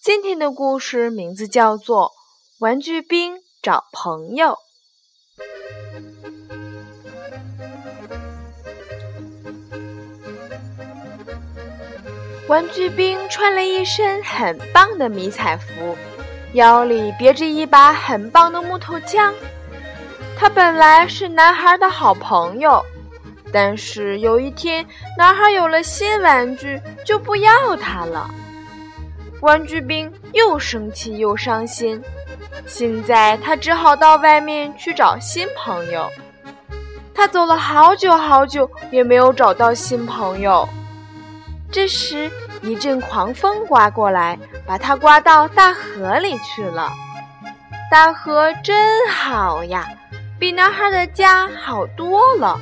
今天的故事名字叫做《玩具兵找朋友》。玩具兵穿了一身很棒的迷彩服，腰里别着一把很棒的木头枪。他本来是男孩的好朋友，但是有一天，男孩有了新玩具，就不要他了。玩具兵又生气又伤心，现在他只好到外面去找新朋友。他走了好久好久，也没有找到新朋友。这时，一阵狂风刮过来，把他刮到大河里去了。大河真好呀，比男孩的家好多了。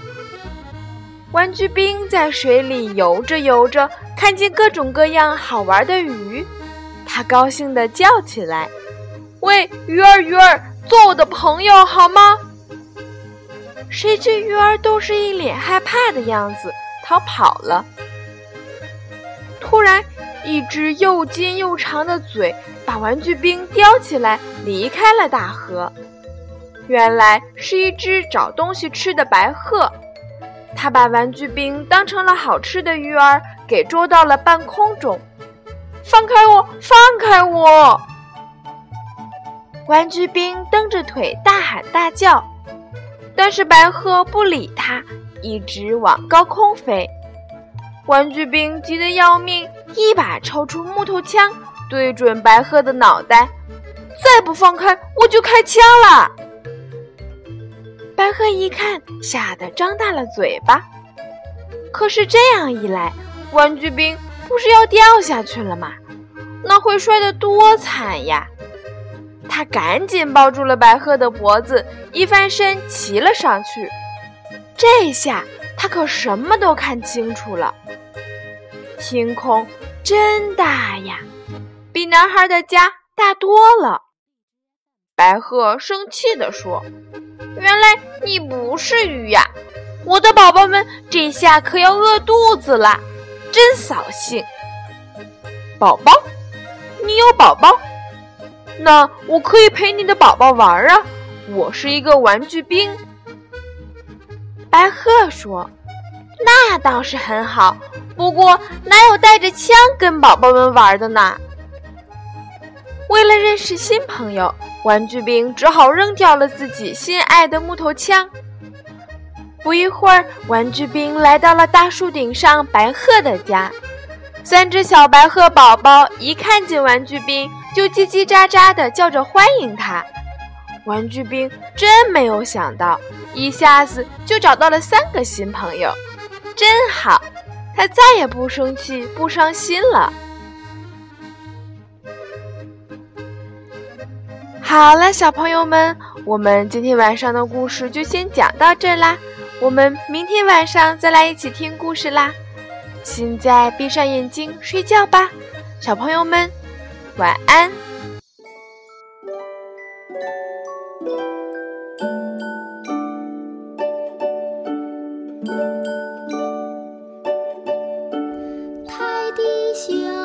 玩具兵在水里游着游着，看见各种各样好玩的鱼。他高兴地叫起来：“喂，鱼儿，鱼儿，做我的朋友好吗？”谁知鱼儿都是一脸害怕的样子，逃跑了。突然，一只又尖又长的嘴把玩具兵叼起来，离开了大河。原来是一只找东西吃的白鹤，它把玩具兵当成了好吃的鱼儿，给捉到了半空中。放开我！放开我！玩具兵蹬着腿大喊大叫，但是白鹤不理他，一直往高空飞。玩具兵急得要命，一把抽出木头枪，对准白鹤的脑袋。再不放开，我就开枪了！白鹤一看，吓得张大了嘴巴。可是这样一来，玩具兵。不是要掉下去了吗？那会摔得多惨呀！他赶紧抱住了白鹤的脖子，一翻身骑了上去。这下他可什么都看清楚了。天空真大呀，比男孩的家大多了。白鹤生气地说：“原来你不是鱼呀！我的宝宝们这下可要饿肚子了。”真扫兴，宝宝，你有宝宝？那我可以陪你的宝宝玩啊！我是一个玩具兵。白鹤说：“那倒是很好，不过哪有带着枪跟宝宝们玩的呢？”为了认识新朋友，玩具兵只好扔掉了自己心爱的木头枪。不一会儿，玩具兵来到了大树顶上白鹤的家。三只小白鹤宝宝一看见玩具兵，就叽叽喳喳地叫着欢迎他。玩具兵真没有想到，一下子就找到了三个新朋友，真好！他再也不生气、不伤心了。好了，小朋友们，我们今天晚上的故事就先讲到这啦。我们明天晚上再来一起听故事啦！现在闭上眼睛睡觉吧，小朋友们，晚安。泰迪熊。